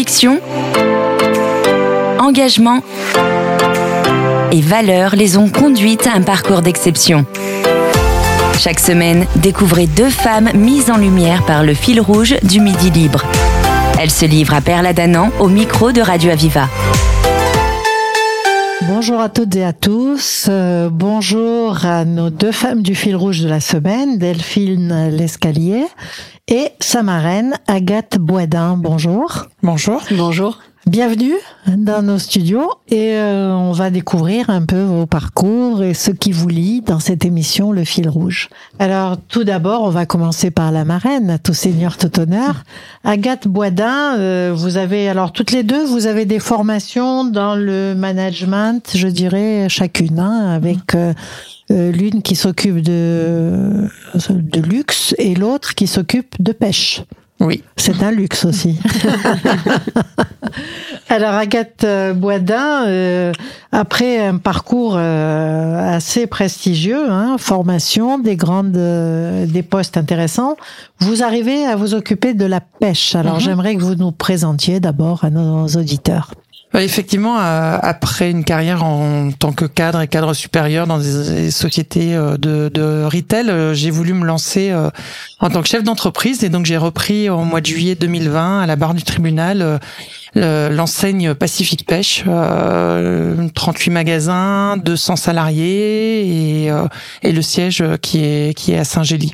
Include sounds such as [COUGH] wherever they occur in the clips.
Conviction, engagement et valeurs les ont conduites à un parcours d'exception. Chaque semaine, découvrez deux femmes mises en lumière par le fil rouge du Midi Libre. Elles se livrent à Perla Danan au micro de Radio Aviva. Bonjour à toutes et à tous. Euh, bonjour à nos deux femmes du fil rouge de la semaine, Delphine Lescalier et sa marraine, Agathe Boisdin. Bonjour. Bonjour. Bonjour. Bienvenue dans nos studios et euh, on va découvrir un peu vos parcours et ce qui vous lie dans cette émission Le Fil Rouge. Alors tout d'abord, on va commencer par la marraine, tout seigneur, tout honneur. Agathe Boisdin, euh, vous avez alors toutes les deux, vous avez des formations dans le management, je dirais chacune, hein, avec euh, l'une qui s'occupe de, de luxe et l'autre qui s'occupe de pêche. Oui. C'est un luxe aussi. [LAUGHS] Alors Agathe euh, Boisdin, euh, après un parcours euh, assez prestigieux, hein, formation, des grandes, des postes intéressants, vous arrivez à vous occuper de la pêche. Alors mhm. j'aimerais que vous nous présentiez d'abord à nos auditeurs. Effectivement, après une carrière en tant que cadre et cadre supérieur dans des sociétés de, de retail, j'ai voulu me lancer en tant que chef d'entreprise et donc j'ai repris au mois de juillet 2020 à la barre du tribunal l'enseigne Pacifique Pêche, 38 euh, magasins, 200 salariés et, euh, et le siège qui est qui est à Saint-Gély.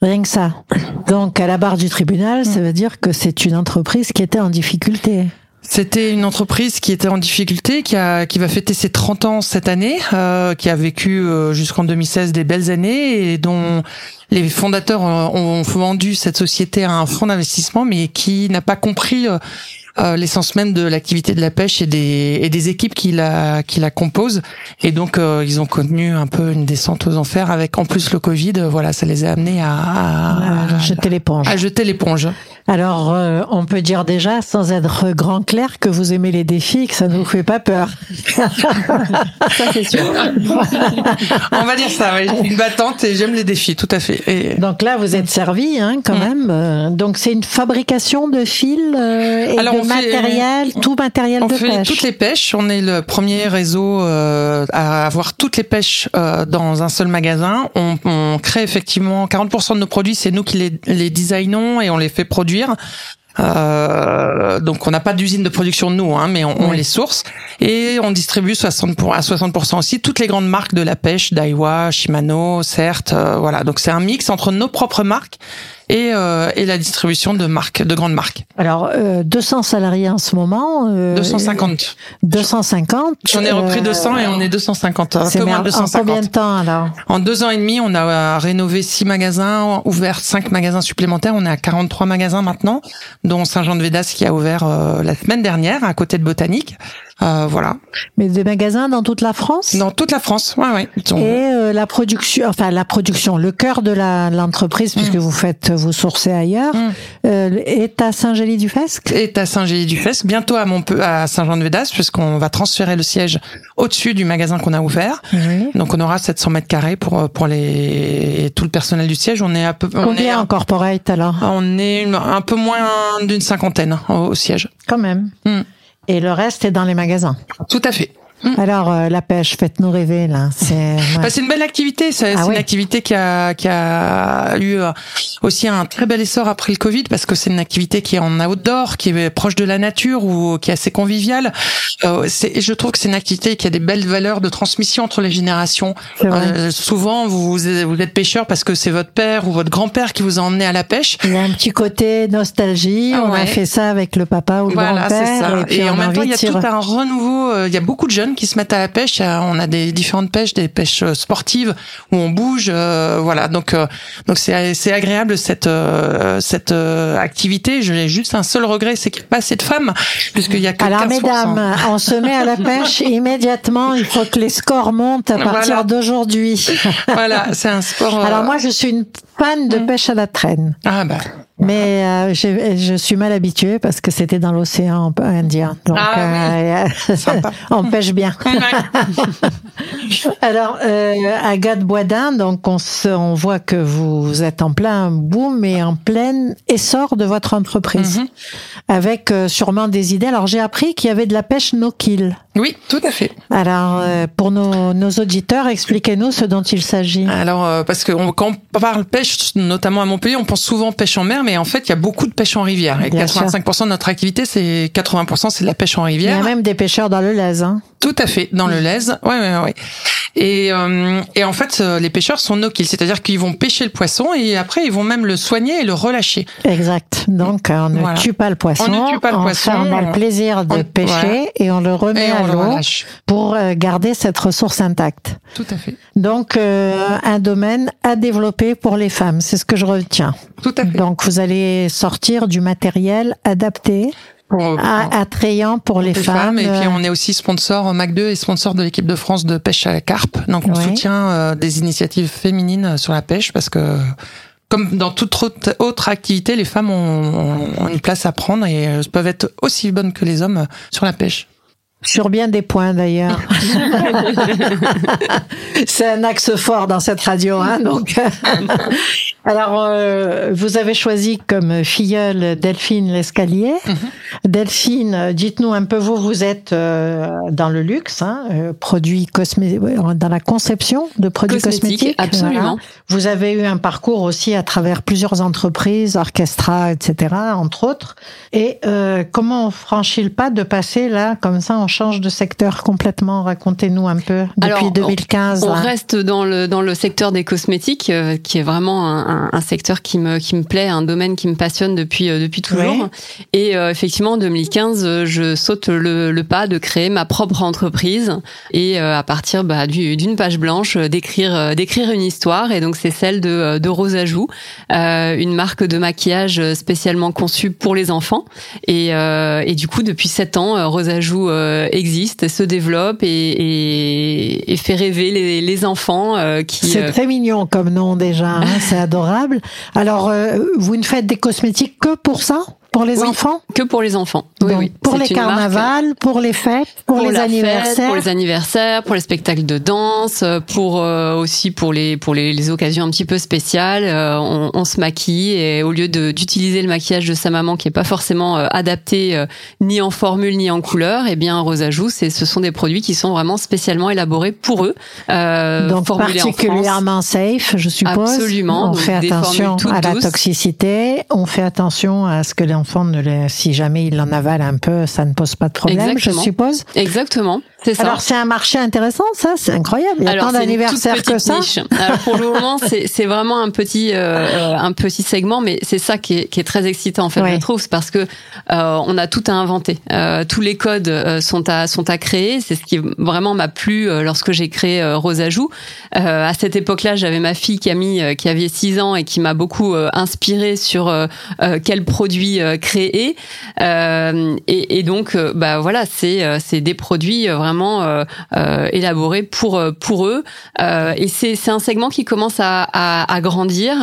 Rien que ça. Donc à la barre du tribunal, ça veut dire que c'est une entreprise qui était en difficulté. C'était une entreprise qui était en difficulté, qui a qui va fêter ses 30 ans cette année, euh, qui a vécu jusqu'en 2016 des belles années et dont les fondateurs ont vendu cette société à un fonds d'investissement, mais qui n'a pas compris euh, l'essence même de l'activité de la pêche et des, et des équipes qui la, qui la composent. Et donc, euh, ils ont connu un peu une descente aux enfers avec, en plus, le Covid. Voilà, ça les a amenés à, à, jeter l'éponge. À jeter l'éponge. Alors, euh, on peut dire déjà, sans être grand clair, que vous aimez les défis, que ça ne vous fait pas peur. [LAUGHS] ça, c'est sûr. [LAUGHS] on va dire ça, oui. Une battante et j'aime les défis, tout à fait. Et... Donc là, vous êtes servi, hein, quand mm. même. Donc, c'est une fabrication de fils et Alors, matériel, tout matériel on de fait toutes les pêches. On est le premier réseau euh, à avoir toutes les pêches euh, dans un seul magasin. On, on crée effectivement 40% de nos produits, c'est nous qui les, les designons et on les fait produire. Euh, donc on n'a pas d'usine de production nous, hein, mais on, on, les source. Et on distribue 60 pour, à 60% aussi toutes les grandes marques de la pêche, Daiwa, Shimano, certes, euh, voilà. Donc c'est un mix entre nos propres marques et, euh, et la distribution de marques, de grandes marques. Alors, euh, 200 salariés en ce moment. Euh, 250. 250. J'en ai repris 200 et on est 250. Un peu moins de 250. En combien de temps alors? En deux ans et demi, on a rénové six magasins, ouvert cinq magasins supplémentaires. On est à 43 magasins maintenant, dont Saint-Jean-de-Védas qui a ouvert euh, la semaine dernière à côté de Botanique. Euh, voilà. Mais des magasins dans toute la France? Dans toute la France, ouais, ouais. Et euh, la production, enfin la production, le cœur de l'entreprise, puisque mm. vous faites, vous sourcez ailleurs, mm. euh, est à Saint-Gély-du-Fesque? Est à Saint-Gély-du-Fesque, bientôt à Montpellier, à Saint-Jean-de-Védas, puisqu'on va transférer le siège au-dessus du magasin qu'on a ouvert. Donc on aura 700 mètres carrés pour pour les tout le personnel du siège. On est à peu. Combien en corporate alors? On est un peu moins d'une cinquantaine au, siège. Quand même. Et le reste est dans les magasins. Tout à fait. Mm. Alors euh, la pêche, faites-nous rêver là. C'est [LAUGHS] bah, c'est une belle activité. C'est ah une activité qui a qui a eu euh, aussi un très bel essor après le Covid parce que c'est une activité qui est en outdoor, qui est proche de la nature ou qui est assez conviviale. Euh, c'est je trouve que c'est une activité qui a des belles valeurs de transmission entre les générations. Euh, souvent vous vous êtes pêcheur parce que c'est votre père ou votre grand-père qui vous a emmené à la pêche. Il y a un petit côté nostalgie. on a fait ça avec le papa ou le voilà, grand-père. Et, et en même temps il y a tout un renouveau. Il y a beaucoup de jeunes qui se mettent à la pêche. On a des différentes pêches, des pêches euh, sportives où on bouge, euh, voilà. Donc euh, donc c'est c'est agréable cette cette activité. Je n'ai juste un seul regret, c'est qu'il n'y a pas assez de femmes puisqu'il y a que Alors mesdames, on se met à la [LAUGHS] pêche immédiatement. Il faut que les scores montent à partir d'aujourd'hui. voilà, c'est un sport. Alors moi je suis une fan de mm. pêche à la traîne. Ah bah Mais euh, je, je suis mal habituée parce que c'était dans l'océan Indien. Donc, Ah euh, [LAUGHS] on pêche bien. [LAUGHS] [LAUGHS] Alors, euh, Agathe Boisdin, donc on, se- on voit que vous êtes en plein boom et en plein essor de votre entreprise, Mhm. avec euh, sûrement des idées. Alors, j'ai appris qu'il y avait de la pêche no-kill. Oui, tout à fait. Alors, euh, pour nos, nos auditeurs, expliquez-nous ce dont il s'agit. Alors, euh, parce que on- quand on parle pêche, notamment à Montpellier, on pense souvent pêche en mer, mais en fait, il y a beaucoup de pêche en rivière. Et Bien 85% de notre activité, c'est 80%, c'est de la pêche en Il y a rivière. même des pêcheurs dans le Lez. Hein. Tout à fait, dans le lèse. Ouais, ouais, ouais. Et, euh, et en fait, euh, les pêcheurs sont no-kill, c'est-à-dire qu'ils vont pêcher le poisson et après, ils vont même le soigner et le relâcher. Exact. Donc, euh, on ne Voilà. tue pas le poisson. On ne tue pas le on poisson, fait- on a le plaisir de on- pêcher voilà. et on le remet Et à l'eau pour euh, garder cette ressource intacte. Tout à fait. Donc, euh, un domaine à développer pour les femmes, c'est ce que je retiens. Tout à fait. Donc, vous allez sortir du matériel adapté, Pour- à- attrayant pour les les femmes. Et puis euh, on est aussi sponsor euh, Mac 2 et sponsor de l'équipe de France de pêche à la carpe. Donc on Ouais. soutient euh, des initiatives féminines sur la pêche parce que comme dans toute autre, activité, les femmes ont, ont une place à prendre et peuvent être aussi bonnes que les hommes sur la pêche. Sur bien des points d'ailleurs. [LAUGHS] C'est un axe fort dans cette radio, hein, donc. [LAUGHS] Alors, euh, vous avez choisi comme filleule Delphine Lescalier. Delphine, euh, dites-nous un peu, vous, vous êtes euh, dans le luxe, hein, euh, produits ouais, dans la conception de produits Cosmétiques, cosmétiques. absolument. Vous avez eu un parcours aussi à travers plusieurs entreprises, orchestra, etc., entre autres. Et euh, comment on franchit le pas de passer là, comme ça, on change de secteur complètement? Racontez-nous un peu depuis Alors, on- 2015. On reste dans le dans le secteur des cosmétiques, euh, qui est vraiment un, un- un secteur qui me qui me plaît, un domaine qui me passionne depuis euh, depuis toujours. Et euh, effectivement, en 2015, euh, je saute le, le pas de créer ma propre entreprise et euh, à partir bah, du- d'une page blanche, euh, d'écrire d'écrire une histoire. Et donc c'est celle de de Rosajou, euh, une marque de maquillage spécialement conçue pour les enfants. Et, euh, et du coup, depuis sept ans, Rosajou euh, existe, se développe et, et, et fait rêver les, les enfants euh, qui. C'est très mignon comme nom déjà, hein, c'est adorable. Alors, euh, vous ne faites des cosmétiques que pour ça? Pour les Oui, enfants que pour les enfants. Oui, Donc, oui. Pour les marque carnavals, pour les fêtes, pour, les la fête, anniversaires pour les anniversaires, pour les spectacles de danse, pour euh, aussi pour les pour les, les occasions un petit peu spéciales. euh, on, on se maquille et au lieu de d'utiliser le maquillage de sa maman qui est pas forcément euh, adapté euh, ni en formule ni en couleur, et bien Rosajou, c'est ce sont des produits qui sont vraiment spécialement élaborés pour eux. euh, Donc formulés en particulièrement safe, je suppose. Absolument. On Donc, fait attention à la toxicité. On fait attention à ce que l'enfant ne si jamais il en avale un peu, ça ne pose pas de problème, Exactement. je suppose. Exactement, ça. Alors c'est un marché intéressant, ça, c'est incroyable. Il y a Alors, tant d'anniversaires que ça. Alors, pour le moment, [LAUGHS] c'est c'est vraiment un petit euh, un petit segment, mais c'est ça qui est, qui est très excitant en fait, Ouais. je trouve, c'est parce que euh, on a tout à inventer. Euh, tous les codes euh, sont à sont à créer. C'est ce qui vraiment m'a plu euh, lorsque j'ai créé euh, Rosajou. Euh, à cette époque-là, j'avais ma fille Camille euh, qui avait 6 ans et qui m'a beaucoup euh, inspiré sur quels produits créer. Euh, et, et donc, bah voilà, c'est euh, c'est des produits euh, vraiment euh, euh, élaborés pour euh, pour eux. Euh, et c'est c'est un segment qui commence à, à, à grandir.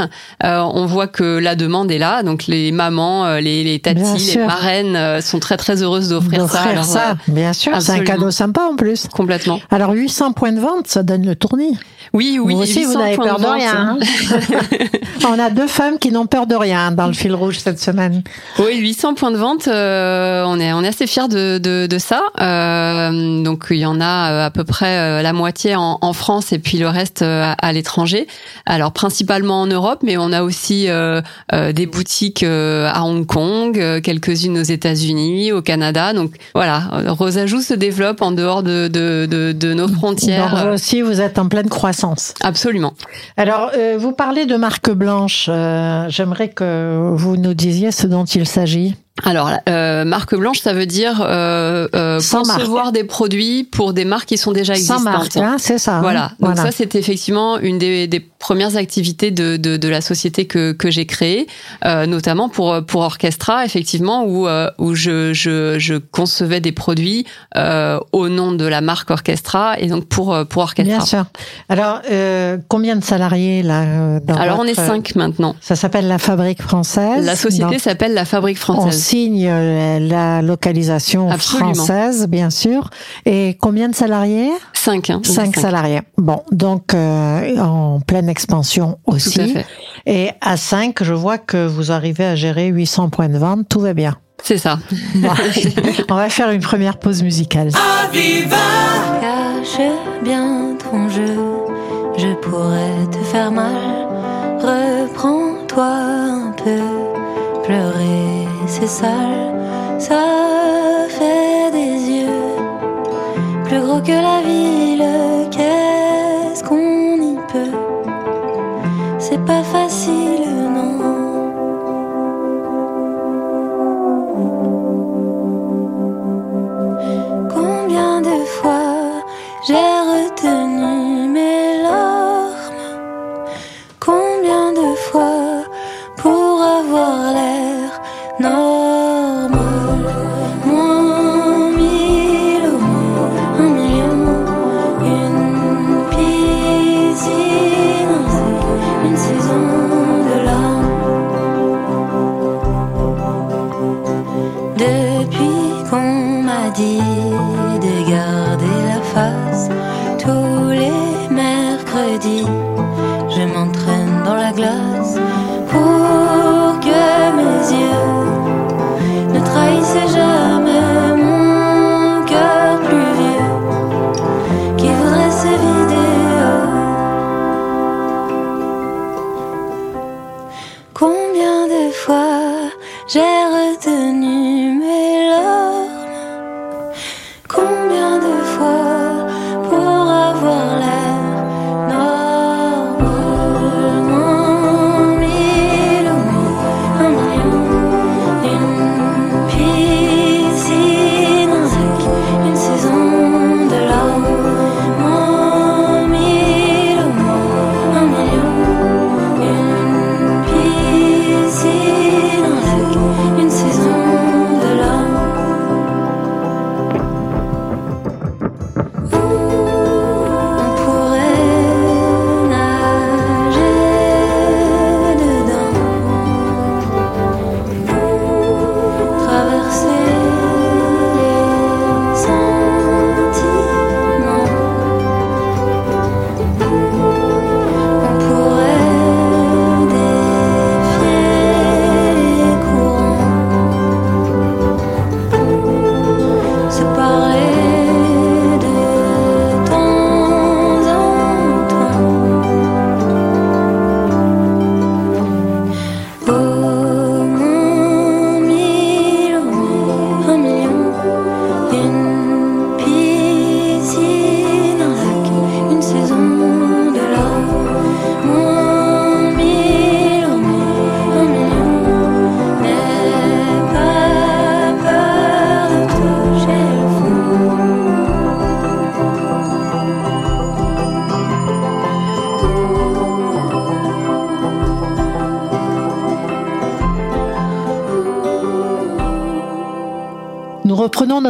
Euh, on voit que la demande est là. Donc les mamans, les, les tatis, les marraines sont très très heureuses d'offrir ça. Alors, ça, bien sûr, c'est un cadeau sympa en plus. complètement. Alors 800 points de vente, ça donne le tournis. Oui, oui. vous aussi, vous 800 n'avez peur de, vente. rien. hein. [LAUGHS] On a deux femmes qui n'ont peur de rien dans le fil rouge cette semaine. Oui, 800 points de vente, euh, on est on est assez fiers de de, de ça. Euh, donc il y en a euh, à peu près euh, la moitié en, en France et puis le reste euh, à, à l'étranger. Alors principalement en Europe, mais on a aussi euh, euh, des boutiques à Hong Kong, quelques-unes aux États-Unis, au Canada. Donc voilà, Rosajou se développe en dehors de de de, de nos frontières. Euh, aussi, vous êtes en pleine croissance. Absolument. Alors, euh, vous parlez de marque blanche. euh, J'aimerais que vous nous disiez ce dont il s'agit. Alors, euh, marque blanche, ça veut dire euh, euh, Sans concevoir marque. des produits pour des marques qui sont déjà Sans existantes. marque, hein, c'est ça. hein. Voilà. Donc Voilà. ça, c'était effectivement une des, des premières activités de, de, de la société que, que j'ai créée, euh, notamment pour pour Orchestra, effectivement, où euh, où je, je je concevais des produits euh, au nom de la marque Orchestra et donc pour euh, pour Orchestra. Bien sûr. Alors, euh, combien de salariés là euh, dans Alors on est cinq maintenant. Ça s'appelle la Fabrique française. La société s'appelle la Fabrique on Française. signe euh, la localisation Absolument. française, bien sûr. Et combien de salariés? Cinq. Hein, Cinq cinq. salariés. Bon, donc euh, en pleine expansion Tout à aussi. fait. Et à 5, je vois que vous arrivez à gérer 800 points de vente. Tout va bien. C'est ça. Bon, [LAUGHS] on va faire une première pause musicale. Cache bien ton jeu, je pourrais te faire mal. Reprends-toi un peu, pleurer c'est sale, ça fait des yeux plus gros que la ville. Qu'est-ce qu'on y peut? C'est pas facile, j'ai retenu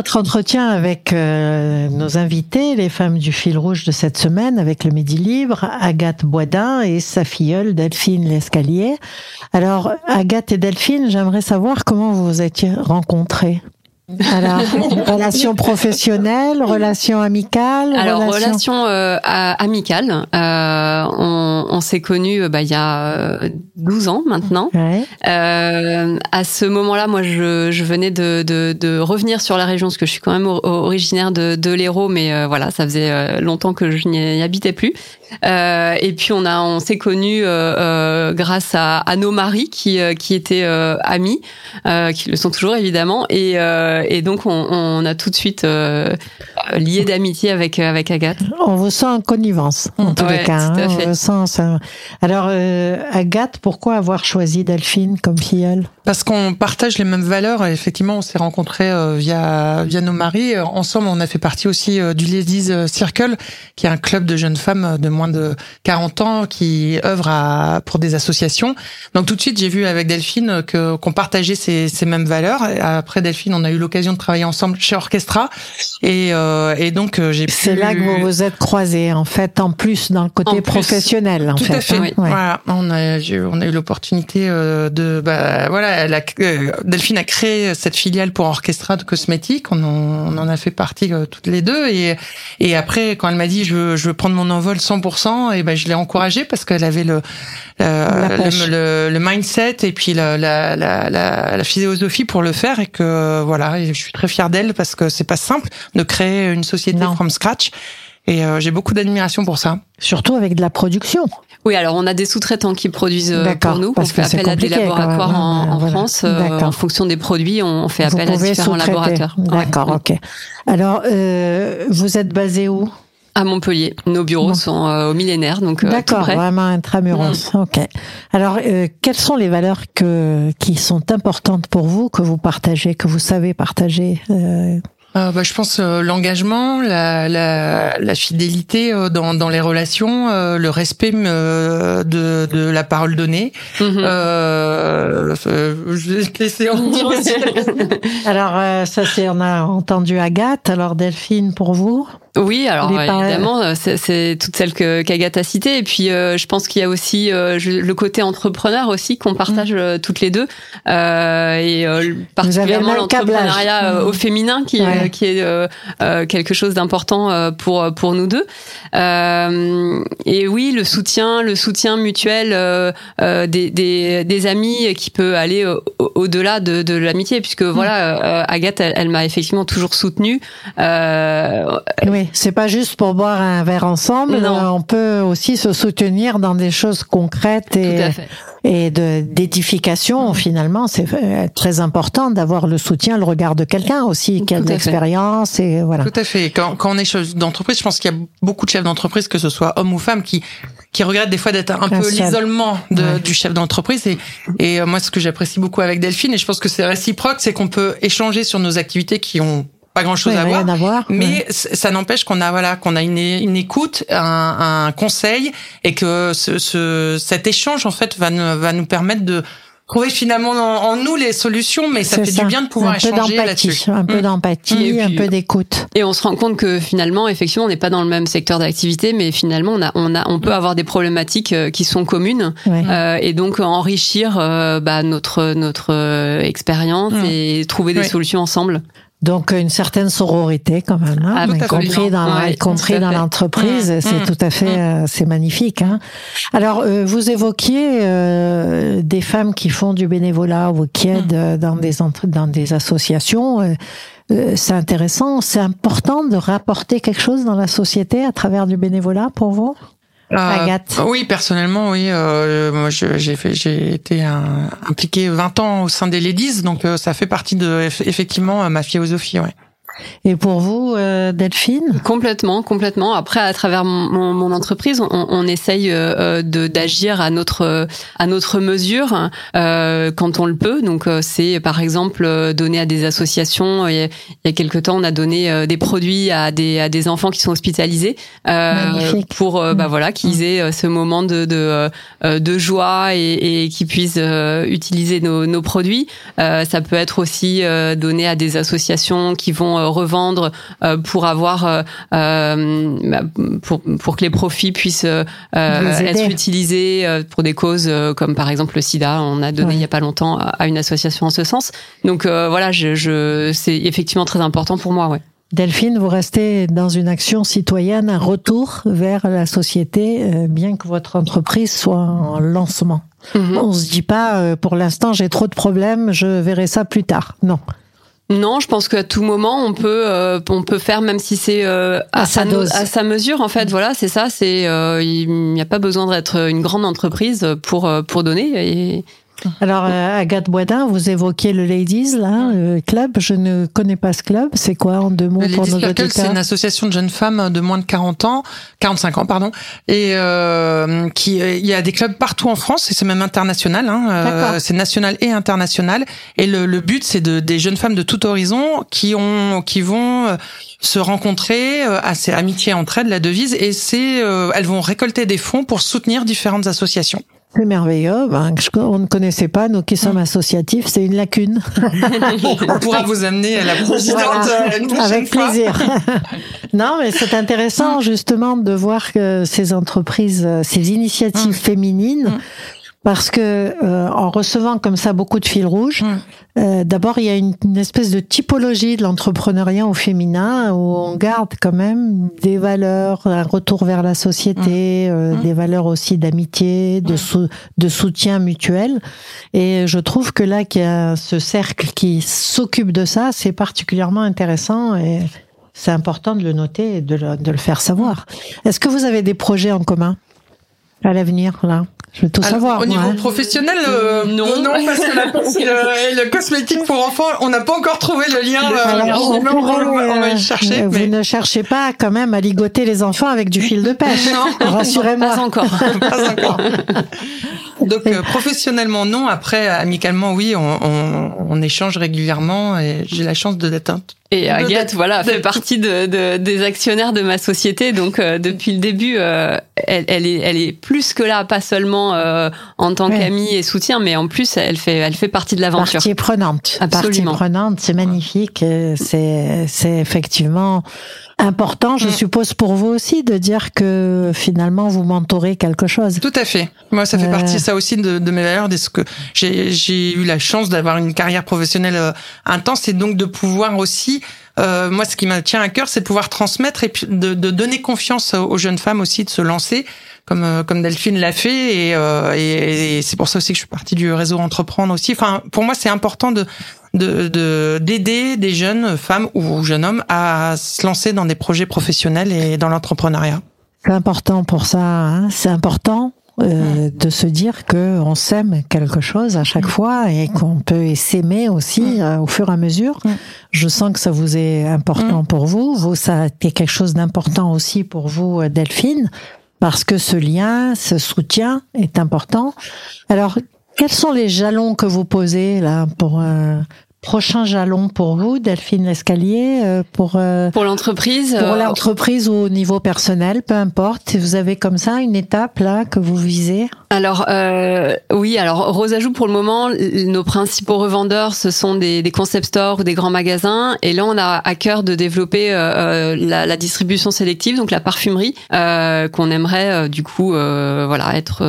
notre entretien avec euh, nos invités, les femmes du fil rouge de cette semaine, avec le Midi Libre, Agathe Boisdin et sa filleule Delphine Lescalier. Alors, Agathe et Delphine, j'aimerais savoir comment vous vous étiez rencontrées. Alors, [LAUGHS] relation professionnelle, relation amicale Alors relation euh, à- amicale. Euh, on on s'est connus euh, bah, il y a euh, 12 ans maintenant. Ouais. Euh, à ce moment-là, moi, je, je venais de, de, de revenir sur la région, parce que je suis quand même or- originaire de, de l'Hérault, mais euh, voilà, ça faisait euh, longtemps que je n'y habitais plus. Euh, et puis on a, on s'est connus euh, euh, grâce à, à nos maris qui, euh, qui étaient euh, amis, euh, qui le sont toujours évidemment. Et, euh, et donc on, on a tout de suite euh, liée d'amitié avec avec Agathe. On vous sent en connivence en tous Ouais, les cas. tout à hein, fait. on vous sent ça. Alors euh, Agathe, pourquoi avoir choisi Delphine comme filleule? Parce qu'on partage les mêmes valeurs. Et effectivement, on s'est rencontrés euh, via via nos maris. Euh, Ensemble, on a fait partie aussi euh, du Ladies Circle, qui est un club de jeunes femmes euh, de moins de 40 ans qui œuvrent à, pour des associations. Donc tout de suite, j'ai vu avec Delphine que qu'on partageait ces, ces mêmes valeurs. Après Delphine, on a eu l'occasion de travailler ensemble chez Orchestra. Et, euh, et donc euh, j'ai pu... C'est là que vous vous êtes croisés, en fait, en plus dans le côté En plus. professionnel, en Tout fait. à fait. hein. oui. Voilà, on a, j'ai- on a eu l'opportunité euh, de, bah, voilà, elle a, Delphine a créé cette filiale pour Orchestra de cosmétiques. On en, on en a fait partie toutes les deux. Et, et après, quand elle m'a dit je veux, je veux prendre mon envol 100%, et ben je l'ai encouragée parce qu'elle avait le, La le, le, le mindset et puis la, la, la, la, la philosophie pour le faire. Et que voilà, et je suis très fière d'elle parce que c'est pas simple de créer une société Non. from scratch. Et euh, j'ai beaucoup d'admiration pour ça. Surtout avec de la production. Oui, alors on a des sous-traitants qui produisent euh, pour nous. On parce fait que c'est appel à des laboratoires en, en voilà. France. euh, D'accord. en fonction des produits, on fait vous appel à différents laboratoires. D'accord, Ouais. ok. Alors, euh, vous êtes basé où? À Montpellier. Nos bureaux Bon. sont euh, au millénaire, donc euh, D'accord, vraiment intramuros. Ok. Alors, euh, quelles sont les valeurs que qui sont importantes pour vous, que vous partagez, que vous savez partager euh, Euh, bah, je pense euh, l'engagement, la, la, la fidélité euh, dans, dans les relations, euh, le respect euh, de, de la parole donnée. Euh, je vais te laisser en dire. [LAUGHS] Alors, euh, ça c'est, on a entendu Agathe. Alors, Delphine, pour vous? Oui, alors Les évidemment, euh, c'est- toutes celles que qu'Agathe a citées. Et puis, euh, je pense qu'il y a aussi euh, je- le côté entrepreneur aussi qu'on partage euh, toutes les deux, euh, et euh, particulièrement l'entrepreneuriat euh, au féminin qui Ouais. qui est euh, euh, quelque chose d'important pour pour nous deux. Euh, et oui, le soutien, le soutien mutuel des, des des amis qui peut aller au- au- au-delà de de l'amitié, puisque voilà, euh, Agathe, elle, elle m'a effectivement toujours soutenue. Euh, Oui, c'est pas juste pour boire un verre ensemble. Non. euh, on peut aussi se soutenir dans des choses concrètes et, de d'édification. Finalement, c'est euh, très important d'avoir le soutien, le regard de quelqu'un aussi qui a Tout de l'expérience et voilà. Tout à fait. Quand, quand on est chef d'entreprise, je pense qu'il y a beaucoup de chefs d'entreprise, que ce soit hommes ou femmes, qui qui regrettent des fois d'être un Un peu l'isolement Ouais. du chef d'entreprise. Et, et euh, moi, ce que j'apprécie beaucoup avec Delphine, et je pense que c'est réciproque, c'est qu'on peut échanger sur nos activités qui ont pas grand chose à voir. rien à voir. Mais Ouais. ça n'empêche qu'on a voilà qu'on a une, une écoute, un, un conseil et que ce, ce, cet échange en fait va nous, va nous permettre de trouver finalement en, en nous les solutions. Mais ça C'est fait du bien de pouvoir un peu échanger d'empathie, là-dessus. un peu Mm. d'empathie, Et un puis- peu d'écoute. Et on se rend compte que finalement, effectivement, on n'est pas dans le même secteur d'activité, mais finalement, on a, on a, on peut avoir des problématiques euh, qui sont communes, Ouais. euh, et donc enrichir euh, bah, notre notre euh, expérience Mm. et trouver des solutions ensemble. Donc une certaine sororité quand même, hein, Ah, y compris dans, Ouais, y compris dans l'entreprise, Mmh, c'est mmh, tout à fait, euh, c'est magnifique. Hein. Alors euh, vous évoquiez euh, des femmes qui font du bénévolat ou qui aident euh, dans des dans des associations. euh, euh, c'est intéressant, c'est important de rapporter quelque chose dans la société à travers du bénévolat pour vous, Euh, Agathe. Oui, personnellement, oui. Euh, moi, j'ai fait, j'ai été impliqué 20 ans au sein des Ladies, donc euh, ça fait partie de eff- effectivement euh, ma philosophie. Ouais. Et pour vous, euh, Delphine? Complètement, complètement. Après, à travers mon, mon, entreprise, on, on essaye euh, de d'agir à notre à notre mesure euh, quand on le peut. Donc, euh, c'est par exemple euh, donner à des associations. Il y a, il y a quelque temps, on a donné euh, des produits à des à des enfants qui sont hospitalisés euh, pour euh, bah Mm. voilà qu'ils aient euh, ce moment de de, euh, de joie et, et qu'ils puissent euh, utiliser nos, nos produits. Euh, ça peut être aussi euh, donné à des associations qui vont euh, revendre euh, pour avoir euh, euh, bah, pour pour que les profits puissent être utilisés pour des causes comme par exemple le SIDA. On a donné Ouais. il y a pas longtemps à une association en ce sens. Donc voilà, je, je c'est effectivement très important pour moi. Ouais. Delphine, vous restez dans une action citoyenne, un retour vers la société, bien que votre entreprise soit en lancement. Mhm. On se dit pas, pour l'instant, j'ai trop de problèmes, je verrai ça plus tard. Non. Non, je pense qu'à tout moment on peut euh, on peut faire même si c'est euh, À sa no- dose. à sa mesure en fait. Voilà, c'est ça. C'est euh, il n'y a pas besoin d'être une grande entreprise pour pour donner et Alors, euh, Agathe Boisdin, vous évoquiez le Ladies, là, le club. Je ne connais pas ce club. C'est quoi en deux mots Le pour Ladies nos c'est une association de jeunes femmes de moins de 40 ans, 45 ans, pardon, et euh, qui il y a des clubs partout en France et c'est même international. Hein, euh, c'est national et international. Et le, le but, c'est de des jeunes femmes de tout horizon qui ont qui vont euh, se rencontrer, euh, à ces amitiés entre elles, la devise, et c'est euh, elles vont récolter des fonds pour soutenir différentes associations. C'est merveilleux. Ben, on ne connaissait pas, nous qui sommes associatifs, c'est une lacune. [LAUGHS] On pourra vous amener à la présidente Voilà. euh, une Avec fois. plaisir. [LAUGHS] non, mais c'est intéressant justement de voir que ces entreprises, euh, ces initiatives Mm. féminines, Mm. Parce que euh, en recevant comme ça beaucoup de fils rouges, Mm. euh, d'abord il y a une, une espèce de typologie de l'entrepreneuriat au féminin où on garde quand même des valeurs, un retour vers la société, euh, Mm. des valeurs aussi d'amitié, de, sou- de soutien mutuel. Et je trouve que là qu'il y a ce cercle qui s'occupe de ça, c'est particulièrement intéressant et c'est important de le noter et de le, de le faire savoir. Est-ce que vous avez des projets en commun? À l'avenir là Je veux tout Alors, savoir. Au moi, niveau hein. professionnel, euh, Non. non, parce que la [LAUGHS] pensée, euh, le cosmétique pour enfants, on n'a pas encore trouvé le lien. euh, Alors, on, va- on va euh, y chercher. Vous mais- ne cherchez pas quand même à ligoter les enfants avec du fil de pêche. Non. Rassurez-moi. Pas encore. [LAUGHS] Pas encore. [LAUGHS] Donc euh, professionnellement non, après amicalement oui, on, on, on échange régulièrement et j'ai la chance de d'être Et Agathe, voilà, fait partie de, de- des actionnaires de ma société. Donc, euh, depuis le début, euh, elle, elle est, elle est plus que là, pas seulement euh, en tant Ouais. qu'amie et soutien, mais en plus, elle fait, elle fait partie de l'aventure. Partie prenante. Partie Absolument. prenante, c'est magnifique. euh, C'est, c'est effectivement important, je Mm. suppose, pour vous aussi, de dire que finalement vous mentorez quelque chose. Tout à fait. Moi, ça fait Euh. partie ça aussi de, de mes valeurs, de ce que j'ai eu la chance d'avoir une carrière professionnelle euh, intense et donc de pouvoir aussi. euh, moi, ce qui me tient à cœur, c'est de pouvoir transmettre et de, de donner confiance aux jeunes femmes aussi de se lancer, comme euh, comme Delphine l'a fait. Et, euh, et, et c'est pour ça aussi que je suis partie du réseau entreprendre aussi. Enfin, pour moi, c'est important de de de- d'aider des jeunes femmes ou jeunes hommes à se lancer dans des projets professionnels et dans l'entrepreneuriat. C'est important pour ça. hein. C'est important. euh, de se dire que on sème quelque chose à chaque fois et qu'on peut s'aimer aussi euh, au fur et à mesure. Je sens que ça vous est important pour vous. Vous, ça a été quelque chose d'important aussi pour vous, euh, Delphine, parce que ce lien, ce soutien est important. Alors, quels sont les jalons que vous posez là pour un prochain jalon pour vous, Delphine Lescalier, euh, pour euh, Pour l'entreprise, pour euh, l'entreprise ou au niveau personnel, peu importe. Vous avez comme ça une étape là que vous visez. Alors euh, oui, alors Rose ajoute pour le moment, nos principaux revendeurs, ce sont des, des concept stores ou des grands magasins. Et là, on a à cœur de développer euh, la, la distribution sélective, donc la parfumerie, euh, qu'on aimerait euh, du coup, euh, voilà, être,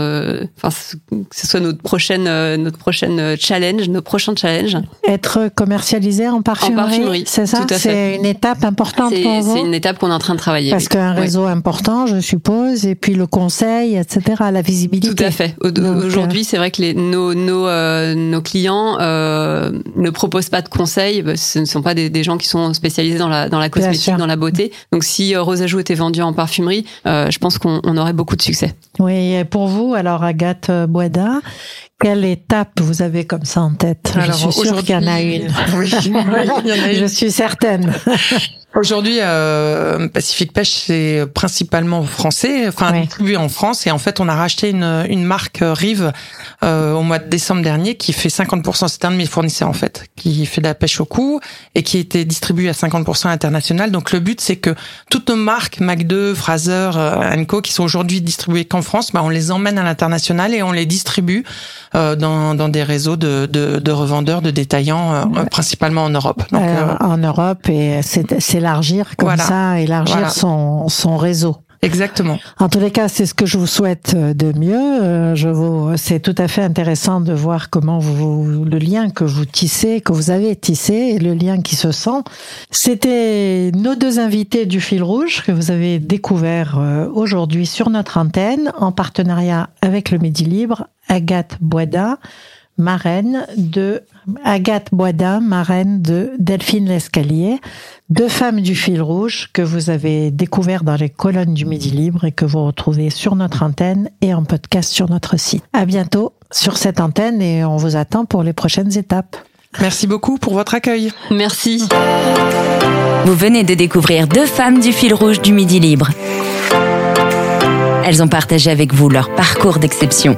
enfin, que ce soit notre prochaine, euh, notre prochaine challenge, nos prochains challenges. Être commercialisé en parfumerie, c'est ça. C'est une étape importante C'est pour c'est vous une étape qu'on est en train de travailler. Parce oui. qu'un réseau important, je suppose, et puis le conseil, etc., la visibilité. Tout à fait. Donc, Aujourd'hui, c'est vrai que les, nos, nos, euh, nos clients euh, ne proposent pas de conseils. Ce ne sont pas des, des gens qui sont spécialisés dans la, dans la cosmétique, dans la beauté. Donc, si euh, Rose Ajou était vendu en parfumerie, euh, je pense qu'on on aurait beaucoup de succès. Oui, et pour vous, alors Agathe Boisda, quelle étape vous avez comme ça en tête Alors, Je suis sûre qu'il y en a une. [LAUGHS] Oui, il y en a une. [LAUGHS] Je suis certaine. [LAUGHS] Aujourd'hui, euh, Pacific Pêche, c'est principalement français, enfin Ouais. distribué en France. Et en fait, on a racheté une, une marque euh, Rive euh, au mois de décembre dernier qui fait 50%. C'est un de mes fournisseurs en fait, qui fait de la pêche au cou et qui était distribué à 50% à l'international. Donc le but, c'est que toutes nos marques, Mac2, Fraser, euh, Co, qui sont aujourd'hui distribuées qu'en France, bah, on les emmène à l'international et on les distribue euh, dans, dans des réseaux de, de, de revendeurs, de détaillants, euh, principalement en Europe. Donc, Euh, euh, en Europe, et c'est s'élargir comme Voilà. ça, élargir Voilà. son, son réseau. Exactement. En tous les cas, c'est ce que je vous souhaite de mieux. Euh, Je vous, c'est tout à fait intéressant de voir comment vous, le lien que vous tissez, que vous avez tissé, et le lien qui se sent. C'était nos deux invités du fil rouge que vous avez découvert euh, aujourd'hui sur notre antenne en partenariat avec le Midi Libre, Agathe Boida. Marraine de Agathe Boisdin, marraine de Delphine Lescalier, deux femmes du fil rouge que vous avez découvert dans les colonnes du Midi Libre et que vous retrouvez sur notre antenne et en podcast sur notre site. À bientôt sur cette antenne et on vous attend pour les prochaines étapes. Merci beaucoup pour votre accueil. Merci. Vous venez de découvrir deux femmes du fil rouge du Midi Libre. Elles ont partagé avec vous leur parcours d'exception.